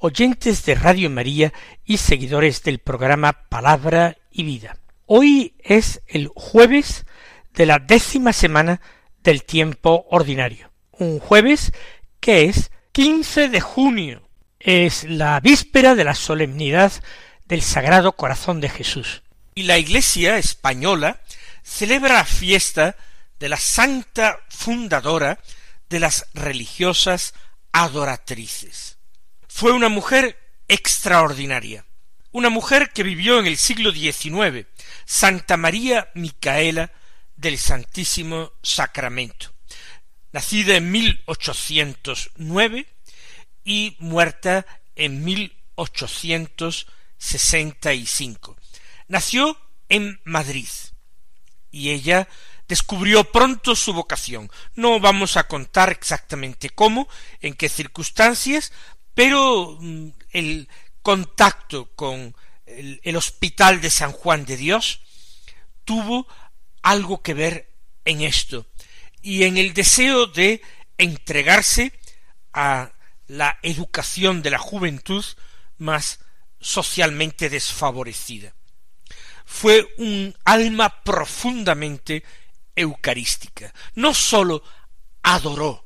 oyentes de Radio María y seguidores del programa Palabra y Vida. Hoy es el jueves de la décima semana del tiempo ordinario. Un jueves que es 15 de junio. Es la víspera de la solemnidad del Sagrado Corazón de Jesús. Y la Iglesia española celebra la fiesta de la santa fundadora de las religiosas adoratrices. Fue una mujer extraordinaria, una mujer que vivió en el siglo XIX, Santa María Micaela del Santísimo Sacramento, nacida en 1809 y muerta en 1865. Nació en Madrid y ella descubrió pronto su vocación. No vamos a contar exactamente cómo, en qué circunstancias, pero mm, el contacto con el, el, hospital de San Juan de Dios tuvo algo que ver en esto y en el deseo de entregarse a la educación de la juventud más socialmente desfavorecida. Fue un alma profundamente eucarística. No sólo adoró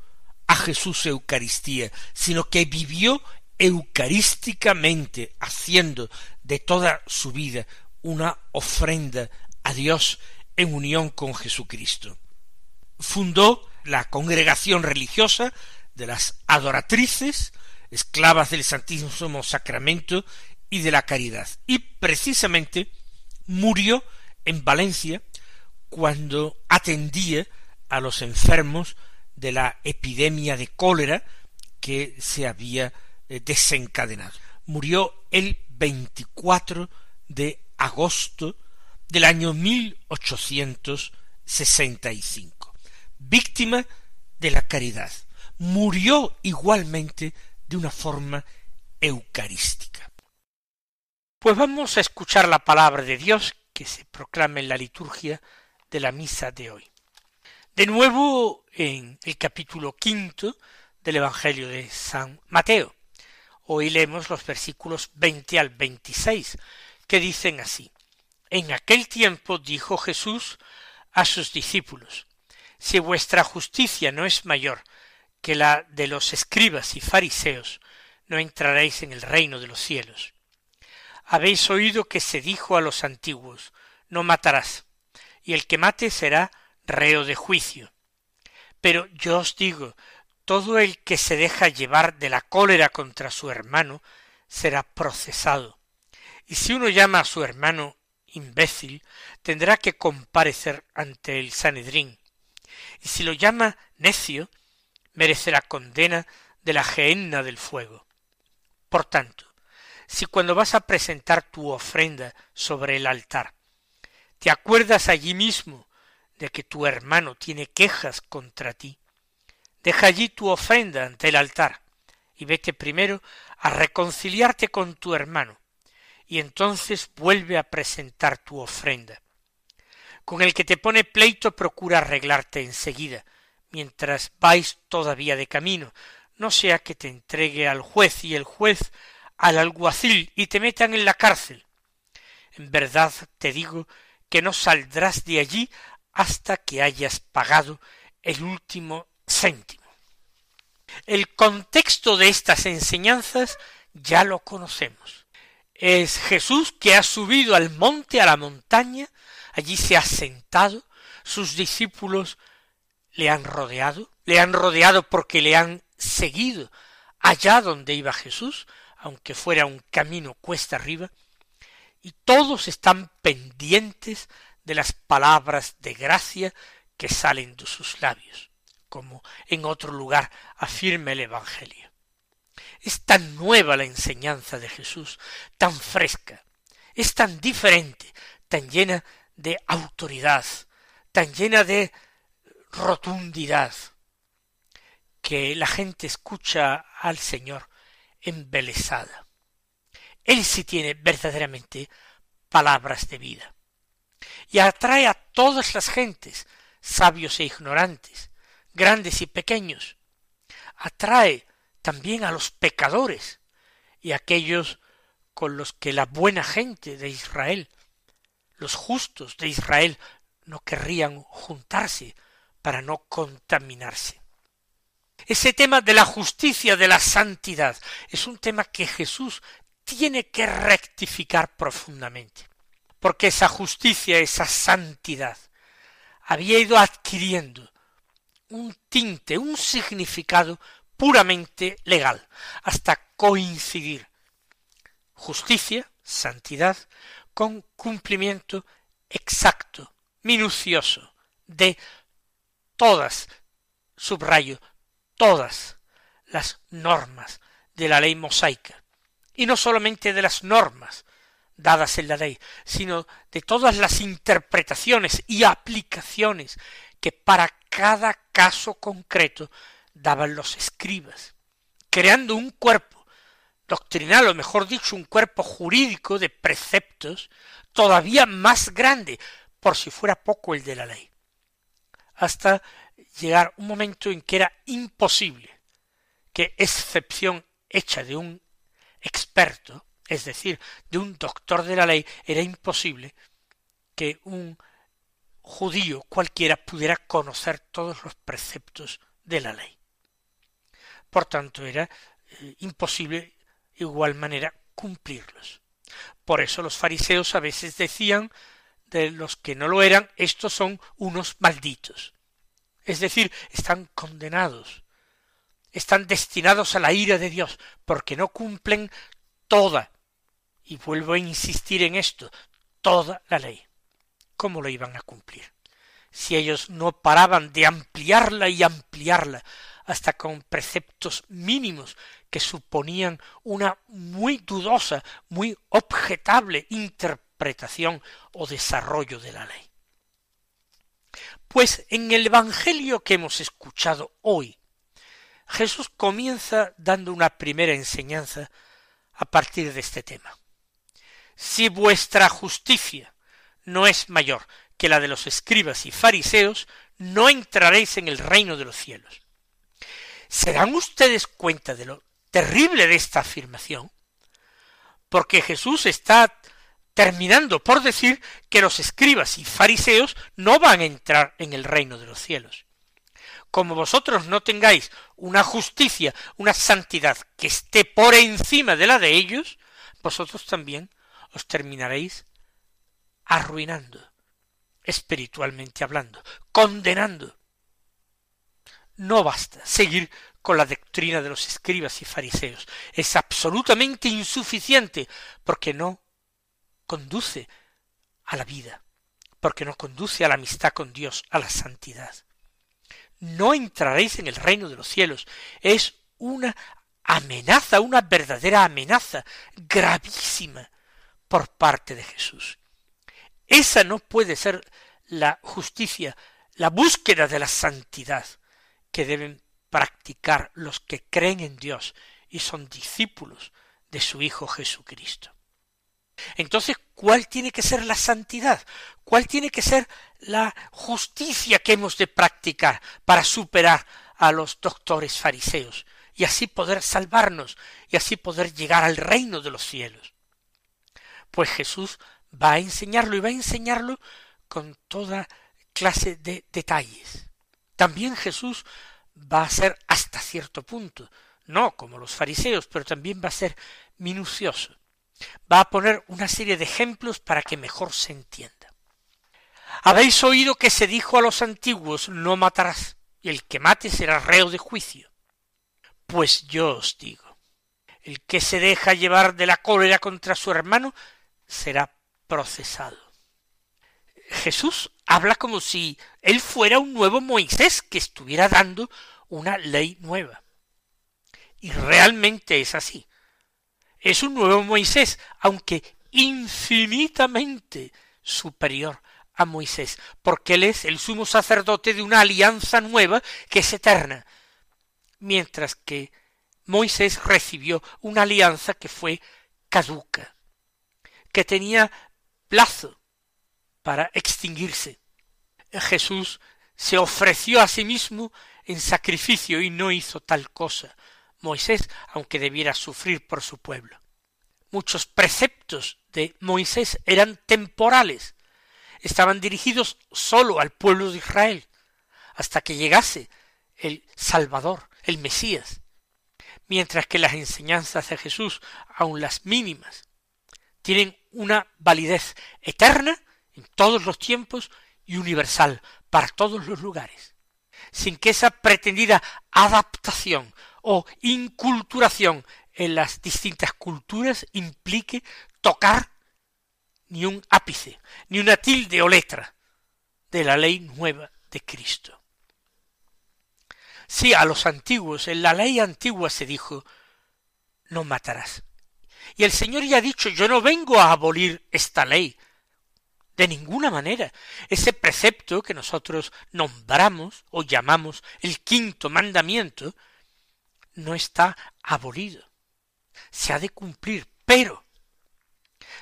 a Jesús Eucaristía, sino que vivió eucarísticamente, haciendo de toda su vida una ofrenda a Dios en unión con Jesucristo. Fundó la congregación religiosa de las adoratrices, esclavas del Santísimo Sacramento y de la caridad, y precisamente murió en Valencia cuando atendía a los enfermos de la epidemia de cólera que se había eh, desencadenado. Murió el 24 de agosto del año 1865, víctima de la caridad. Murió igualmente de una forma eucarística. Pues vamos a escuchar la palabra de Dios que se proclama en la liturgia de la misa de hoy. De nuevo en el capítulo quinto del Evangelio de San Mateo. Hoy leemos los versículos veinte al veintiséis, que dicen así. En aquel tiempo dijo Jesús a sus discípulos, Si vuestra justicia no es mayor que la de los escribas y fariseos, no entraréis en el reino de los cielos. Habéis oído que se dijo a los antiguos, No matarás y el que mate será reo de juicio. Pero yo os digo, todo el que se deja llevar de la cólera contra su hermano será procesado. Y si uno llama a su hermano imbécil, tendrá que comparecer ante el Sanedrín. Y si lo llama necio, merecerá condena de la gehenna del fuego. Por tanto, si cuando vas a presentar tu ofrenda sobre el altar te acuerdas allí mismo de que tu hermano tiene quejas contra ti, deja allí tu ofrenda ante el altar y vete primero a reconciliarte con tu hermano, y entonces vuelve a presentar tu ofrenda. Con el que te pone pleito procura arreglarte enseguida, mientras vais todavía de camino, no sea que te entregue al juez y el juez al alguacil y te metan en la cárcel. En verdad te digo que no saldrás de allí hasta que hayas pagado el último céntimo. El contexto de estas enseñanzas ya lo conocemos. Es Jesús que ha subido al monte, a la montaña, allí se ha sentado, sus discípulos le han rodeado, le han rodeado porque le han seguido allá donde iba Jesús, aunque fuera un camino cuesta arriba, y todos están pendientes de las palabras de gracia que salen de sus labios, como en otro lugar afirma el Evangelio. Es tan nueva la enseñanza de Jesús, tan fresca, es tan diferente, tan llena de autoridad, tan llena de rotundidad, que la gente escucha al Señor embelesada. Él sí tiene verdaderamente palabras de vida. Y atrae a todas las gentes, sabios e ignorantes, grandes y pequeños. Atrae también a los pecadores y a aquellos con los que la buena gente de Israel, los justos de Israel, no querrían juntarse para no contaminarse. Ese tema de la justicia, de la santidad, es un tema que Jesús tiene que rectificar profundamente, porque esa justicia, esa santidad, había ido adquiriendo un tinte, un significado puramente legal, hasta coincidir justicia, santidad, con cumplimiento exacto, minucioso, de todas, subrayo, todas las normas de la ley mosaica, y no solamente de las normas dadas en la ley, sino de todas las interpretaciones y aplicaciones que para cada caso concreto daban los escribas, creando un cuerpo doctrinal, o mejor dicho, un cuerpo jurídico de preceptos todavía más grande, por si fuera poco el de la ley, hasta llegar un momento en que era imposible que excepción hecha de un experto, es decir, de un doctor de la ley, era imposible que un judío cualquiera pudiera conocer todos los preceptos de la ley. Por tanto, era eh, imposible igual manera cumplirlos. Por eso los fariseos a veces decían de los que no lo eran, estos son unos malditos. Es decir, están condenados, están destinados a la ira de Dios, porque no cumplen toda, y vuelvo a insistir en esto, toda la ley. ¿Cómo lo iban a cumplir? Si ellos no paraban de ampliarla y ampliarla hasta con preceptos mínimos que suponían una muy dudosa, muy objetable interpretación o desarrollo de la ley. Pues en el Evangelio que hemos escuchado hoy, Jesús comienza dando una primera enseñanza a partir de este tema. Si vuestra justicia no es mayor que la de los escribas y fariseos, no entraréis en el reino de los cielos. ¿Se dan ustedes cuenta de lo terrible de esta afirmación? Porque Jesús está terminando por decir que los escribas y fariseos no van a entrar en el reino de los cielos. Como vosotros no tengáis una justicia, una santidad que esté por encima de la de ellos, vosotros también os terminaréis arruinando, espiritualmente hablando, condenando, no basta seguir con la doctrina de los escribas y fariseos. Es absolutamente insuficiente porque no conduce a la vida, porque no conduce a la amistad con Dios, a la santidad. No entraréis en el reino de los cielos. Es una amenaza, una verdadera amenaza gravísima por parte de Jesús. Esa no puede ser la justicia, la búsqueda de la santidad que deben practicar los que creen en Dios y son discípulos de su Hijo Jesucristo. Entonces, ¿cuál tiene que ser la santidad? ¿Cuál tiene que ser la justicia que hemos de practicar para superar a los doctores fariseos y así poder salvarnos y así poder llegar al reino de los cielos? Pues Jesús va a enseñarlo y va a enseñarlo con toda clase de detalles. También Jesús va a ser hasta cierto punto, no como los fariseos, pero también va a ser minucioso. Va a poner una serie de ejemplos para que mejor se entienda. Habéis oído que se dijo a los antiguos no matarás, y el que mate será reo de juicio. Pues yo os digo, el que se deja llevar de la cólera contra su hermano será procesado. Jesús habla como si él fuera un nuevo Moisés que estuviera dando una ley nueva. Y realmente es así. Es un nuevo Moisés, aunque infinitamente superior a Moisés, porque él es el sumo sacerdote de una alianza nueva que es eterna, mientras que Moisés recibió una alianza que fue caduca, que tenía plazo para extinguirse. Jesús se ofreció a sí mismo en sacrificio y no hizo tal cosa. Moisés, aunque debiera sufrir por su pueblo. Muchos preceptos de Moisés eran temporales, estaban dirigidos sólo al pueblo de Israel, hasta que llegase el Salvador, el Mesías, mientras que las enseñanzas de Jesús, aun las mínimas, tienen una validez eterna en todos los tiempos y universal para todos los lugares, sin que esa pretendida adaptación o inculturación en las distintas culturas implique tocar ni un ápice, ni una tilde o letra de la ley nueva de Cristo. Sí, a los antiguos, en la ley antigua se dijo, no matarás. Y el Señor ya ha dicho, yo no vengo a abolir esta ley, de ninguna manera. Ese precepto que nosotros nombramos o llamamos el quinto mandamiento no está abolido. Se ha de cumplir, pero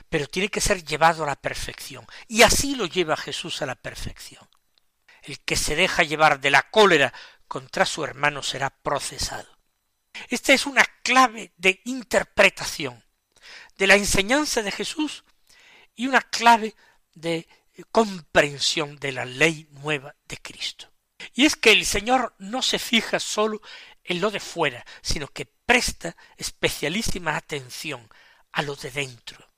pero tiene que ser llevado a la perfección. Y así lo lleva Jesús a la perfección. El que se deja llevar de la cólera contra su hermano será procesado. Esta es una clave de interpretación de la enseñanza de Jesús y una clave de comprensión de la ley nueva de Cristo. Y es que el Señor no se fija sólo en lo de fuera, sino que presta especialísima atención a lo de dentro.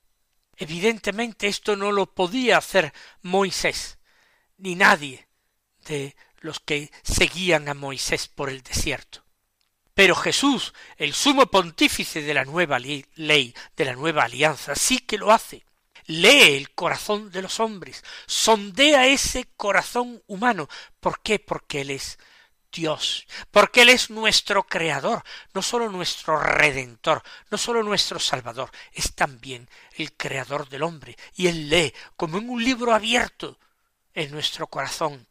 Evidentemente esto no lo podía hacer Moisés, ni nadie de los que seguían a Moisés por el desierto. Pero Jesús, el sumo pontífice de la nueva ley, de la nueva alianza, sí que lo hace. Lee el corazón de los hombres, sondea ese corazón humano. ¿Por qué? Porque Él es Dios, porque Él es nuestro Creador, no sólo nuestro Redentor, no sólo nuestro Salvador, es también el Creador del hombre, y Él lee como en un libro abierto en nuestro corazón.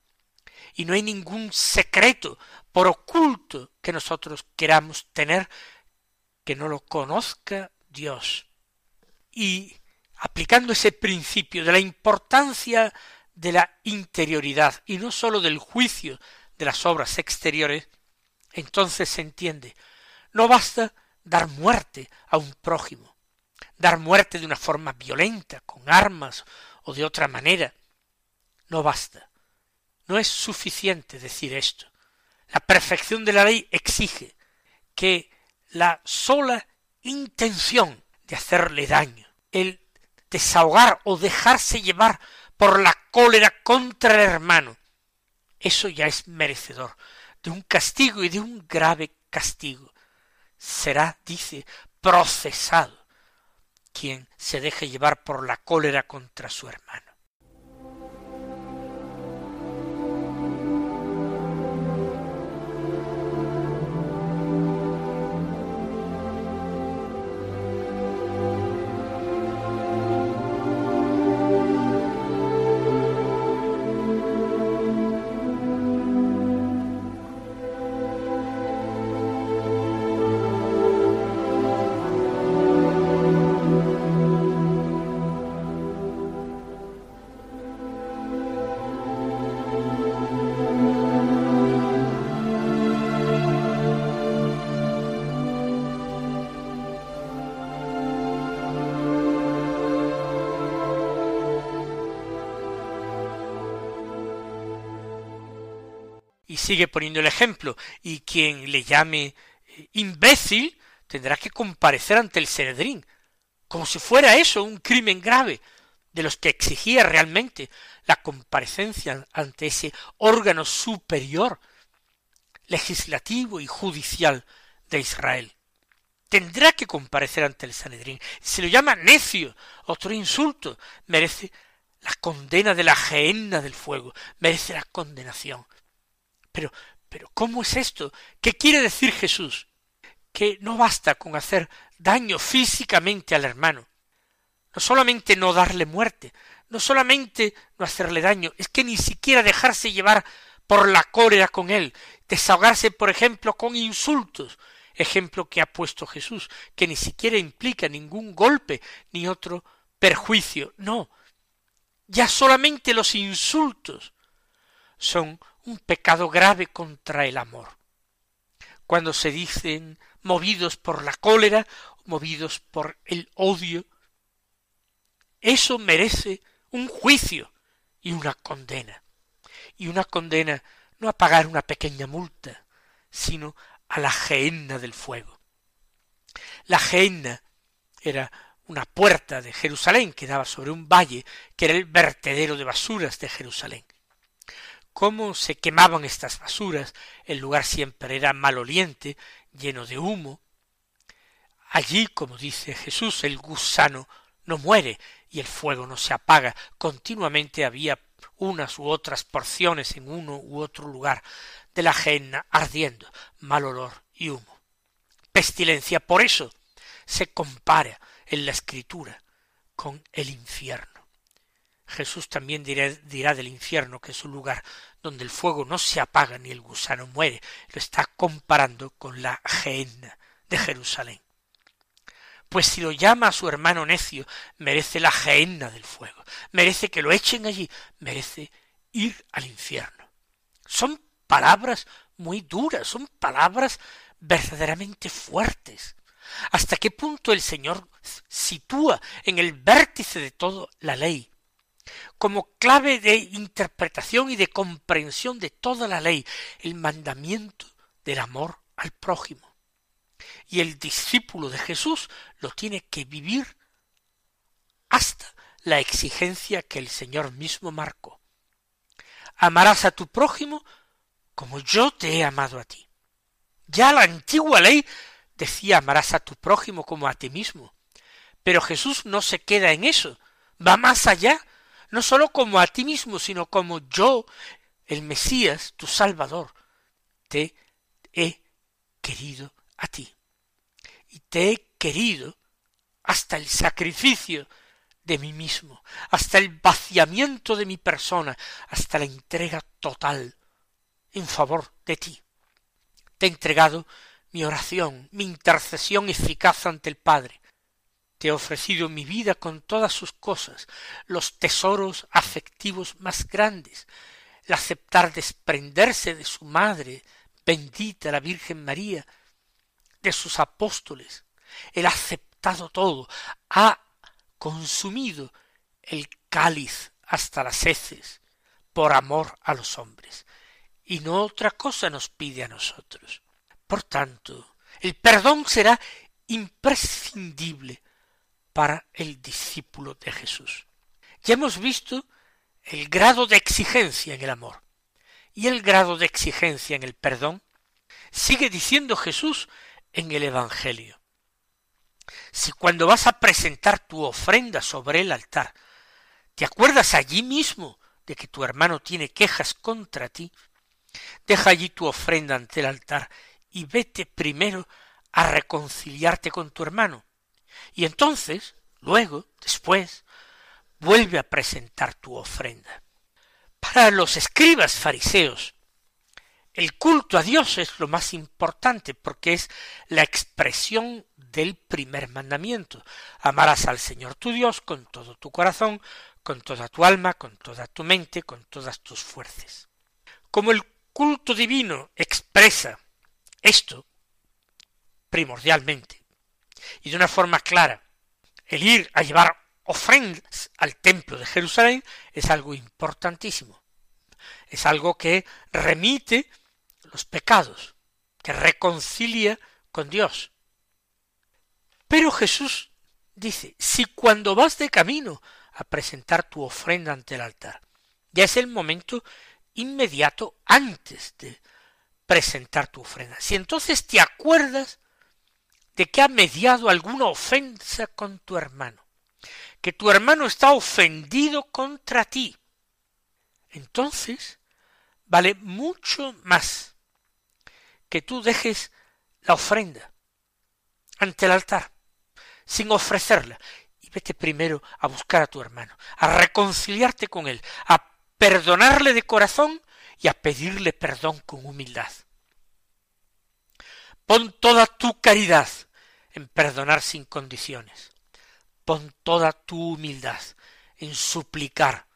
Y no hay ningún secreto, por oculto, que nosotros queramos tener, que no lo conozca Dios. Y aplicando ese principio de la importancia de la interioridad y no sólo del juicio de las obras exteriores, entonces se entiende, no basta dar muerte a un prójimo, dar muerte de una forma violenta, con armas o de otra manera. No basta. No es suficiente decir esto. La perfección de la ley exige que la sola intención de hacerle daño, el desahogar o dejarse llevar por la cólera contra el hermano, eso ya es merecedor de un castigo y de un grave castigo. Será, dice, procesado quien se deje llevar por la cólera contra su hermano. Sigue poniendo el ejemplo, y quien le llame eh, imbécil tendrá que comparecer ante el Senedrín, como si fuera eso un crimen grave, de los que exigía realmente la comparecencia ante ese órgano superior legislativo y judicial de Israel. Tendrá que comparecer ante el Sanedrín. Se lo llama necio, otro insulto, merece la condena de la gehenna del fuego, merece la condenación. Pero, pero, ¿cómo es esto? ¿Qué quiere decir Jesús? Que no basta con hacer daño físicamente al hermano. no solamente no darle muerte, no solamente no hacerle daño, es que ni siquiera dejarse llevar por la cólera con él, desahogarse, por ejemplo, con insultos, ejemplo que ha puesto Jesús, que ni siquiera implica ningún golpe ni otro perjuicio, no, ya solamente los insultos son un pecado grave contra el amor. Cuando se dicen movidos por la cólera, movidos por el odio, eso merece un juicio y una condena. Y una condena no a pagar una pequeña multa, sino a la gehenna del fuego. La gehenna era una puerta de Jerusalén que daba sobre un valle que era el vertedero de basuras de Jerusalén. Cómo se quemaban estas basuras, el lugar siempre era maloliente, lleno de humo. Allí, como dice Jesús, el gusano no muere y el fuego no se apaga, continuamente había unas u otras porciones en uno u otro lugar de la genna ardiendo, mal olor y humo. Pestilencia, por eso se compara en la escritura con el infierno. Jesús también dirá, del infierno que es un lugar donde el fuego no se apaga ni el gusano muere, lo está comparando con la gehenna de Jerusalén. Pues si lo llama a su hermano necio, merece la gehenna del fuego, merece que lo echen allí, merece ir al infierno. Son palabras muy duras, son palabras verdaderamente fuertes. Hasta qué punto el Señor sitúa en el vértice de todo la ley, como clave de interpretación y de comprensión de toda la ley, el mandamiento del amor al prójimo. Y el discípulo de Jesús lo tiene que vivir hasta la exigencia que el Señor mismo marcó. Amarás a tu prójimo como yo te he amado a ti. Ya la antigua ley decía amarás a tu prójimo como a ti mismo. Pero Jesús no se queda en eso, va más allá, no sólo como a ti mismo, sino como yo, el Mesías, tu Salvador, te he querido a ti. Y te he querido hasta el sacrificio de mí mismo, hasta el vaciamiento de mi persona, hasta la entrega total en favor de ti. Te he entregado mi oración, mi intercesión eficaz ante el Padre. Te he ofrecido mi vida con todas sus cosas, los tesoros afectivos más grandes, el aceptar desprenderse de su madre, bendita la Virgen María, de sus apóstoles. Ha aceptado todo, ha consumido el cáliz hasta las heces, por amor a los hombres, y no otra cosa nos pide a nosotros. Por tanto, el perdón será imprescindible para el discípulo de Jesús. Ya hemos visto el grado de exigencia en el amor y el grado de exigencia en el perdón. Sigue diciendo Jesús en el Evangelio. Si cuando vas a presentar tu ofrenda sobre el altar, te acuerdas allí mismo de que tu hermano tiene quejas contra ti, deja allí tu ofrenda ante el altar y vete primero a reconciliarte con tu hermano. Y entonces, luego, después, vuelve a presentar tu ofrenda. Para los escribas fariseos, el culto a Dios es lo más importante porque es la expresión del primer mandamiento. Amarás al Señor tu Dios con todo tu corazón, con toda tu alma, con toda tu mente, con todas tus fuerzas. Como el culto divino expresa esto, primordialmente, y de una forma clara, el ir a llevar ofrendas al templo de Jerusalén es algo importantísimo. Es algo que remite los pecados, que reconcilia con Dios. Pero Jesús dice, si cuando vas de camino a presentar tu ofrenda ante el altar, ya es el momento inmediato antes de presentar tu ofrenda. Si entonces te acuerdas de que ha mediado alguna ofensa con tu hermano, que tu hermano está ofendido contra ti, entonces vale mucho más que tú dejes la ofrenda ante el altar, sin ofrecerla, y vete primero a buscar a tu hermano, a reconciliarte con él, a perdonarle de corazón y a pedirle perdón con humildad. Pon toda tu caridad en perdonar sin condiciones. Pon toda tu humildad en suplicar,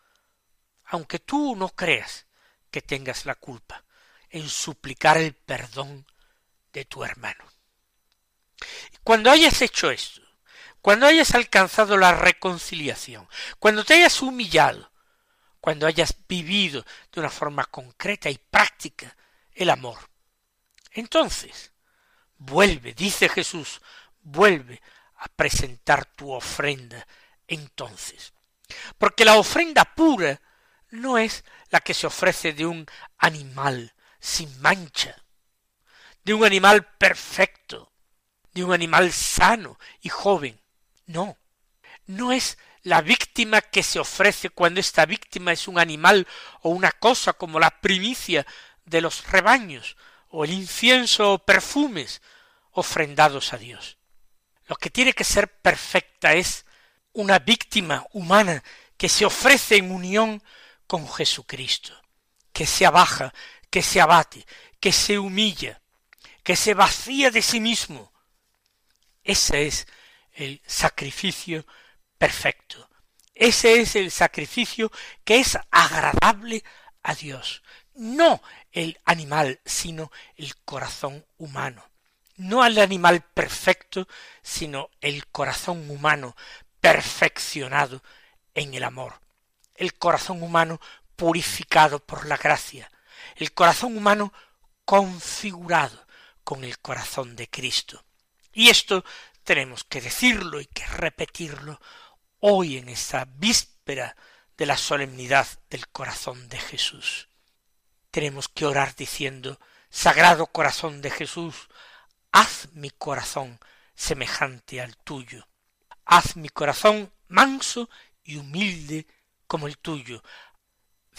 aunque tú no creas que tengas la culpa, en suplicar el perdón de tu hermano. Cuando hayas hecho esto, cuando hayas alcanzado la reconciliación, cuando te hayas humillado, cuando hayas vivido de una forma concreta y práctica el amor, entonces vuelve, dice Jesús, vuelve a presentar tu ofrenda entonces. Porque la ofrenda pura no es la que se ofrece de un animal sin mancha, de un animal perfecto, de un animal sano y joven. No, no es la víctima que se ofrece cuando esta víctima es un animal o una cosa como la primicia de los rebaños, o el incienso o perfumes ofrendados a Dios. Lo que tiene que ser perfecta es una víctima humana que se ofrece en unión con Jesucristo, que se abaja, que se abate, que se humilla, que se vacía de sí mismo. Ese es el sacrificio perfecto. Ese es el sacrificio que es agradable a Dios. No el animal, sino el corazón humano. No al animal perfecto, sino el corazón humano perfeccionado en el amor. El corazón humano purificado por la gracia. El corazón humano configurado con el corazón de Cristo. Y esto tenemos que decirlo y que repetirlo hoy en esta víspera de la solemnidad del corazón de Jesús. Tenemos que orar diciendo Sagrado corazón de Jesús, haz mi corazón semejante al tuyo. Haz mi corazón manso y humilde como el tuyo.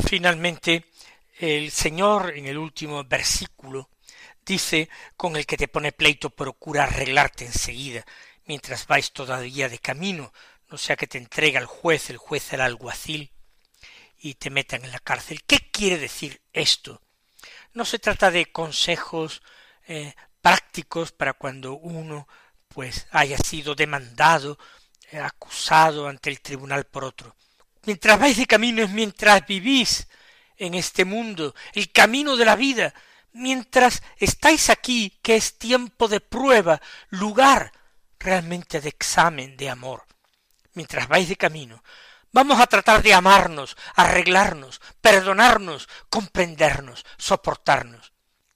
Finalmente, el Señor en el último versículo dice con el que te pone pleito procura arreglarte enseguida, mientras vais todavía de camino, no sea que te entregue al juez, el juez el alguacil, y te metan en la cárcel. ¿Qué quiere decir esto? No se trata de consejos eh, prácticos para cuando uno pues haya sido demandado, eh, acusado ante el tribunal por otro. Mientras vais de camino mientras vivís en este mundo, el camino de la vida, mientras estáis aquí, que es tiempo de prueba, lugar realmente de examen de amor. Mientras vais de camino, vamos a tratar de amarnos, arreglarnos, perdonarnos, comprendernos, soportarnos.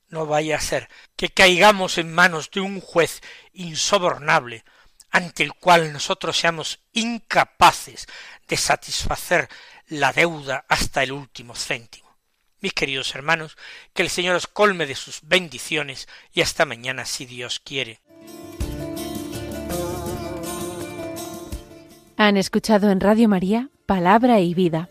No vaya a ser que caigamos en manos de un juez insobornable, ante el cual nosotros seamos incapaces de satisfacer la deuda hasta el último céntimo. Mis queridos hermanos, que el Señor os colme de sus bendiciones y hasta mañana si Dios quiere. Han escuchado en Radio María Palabra y Vida,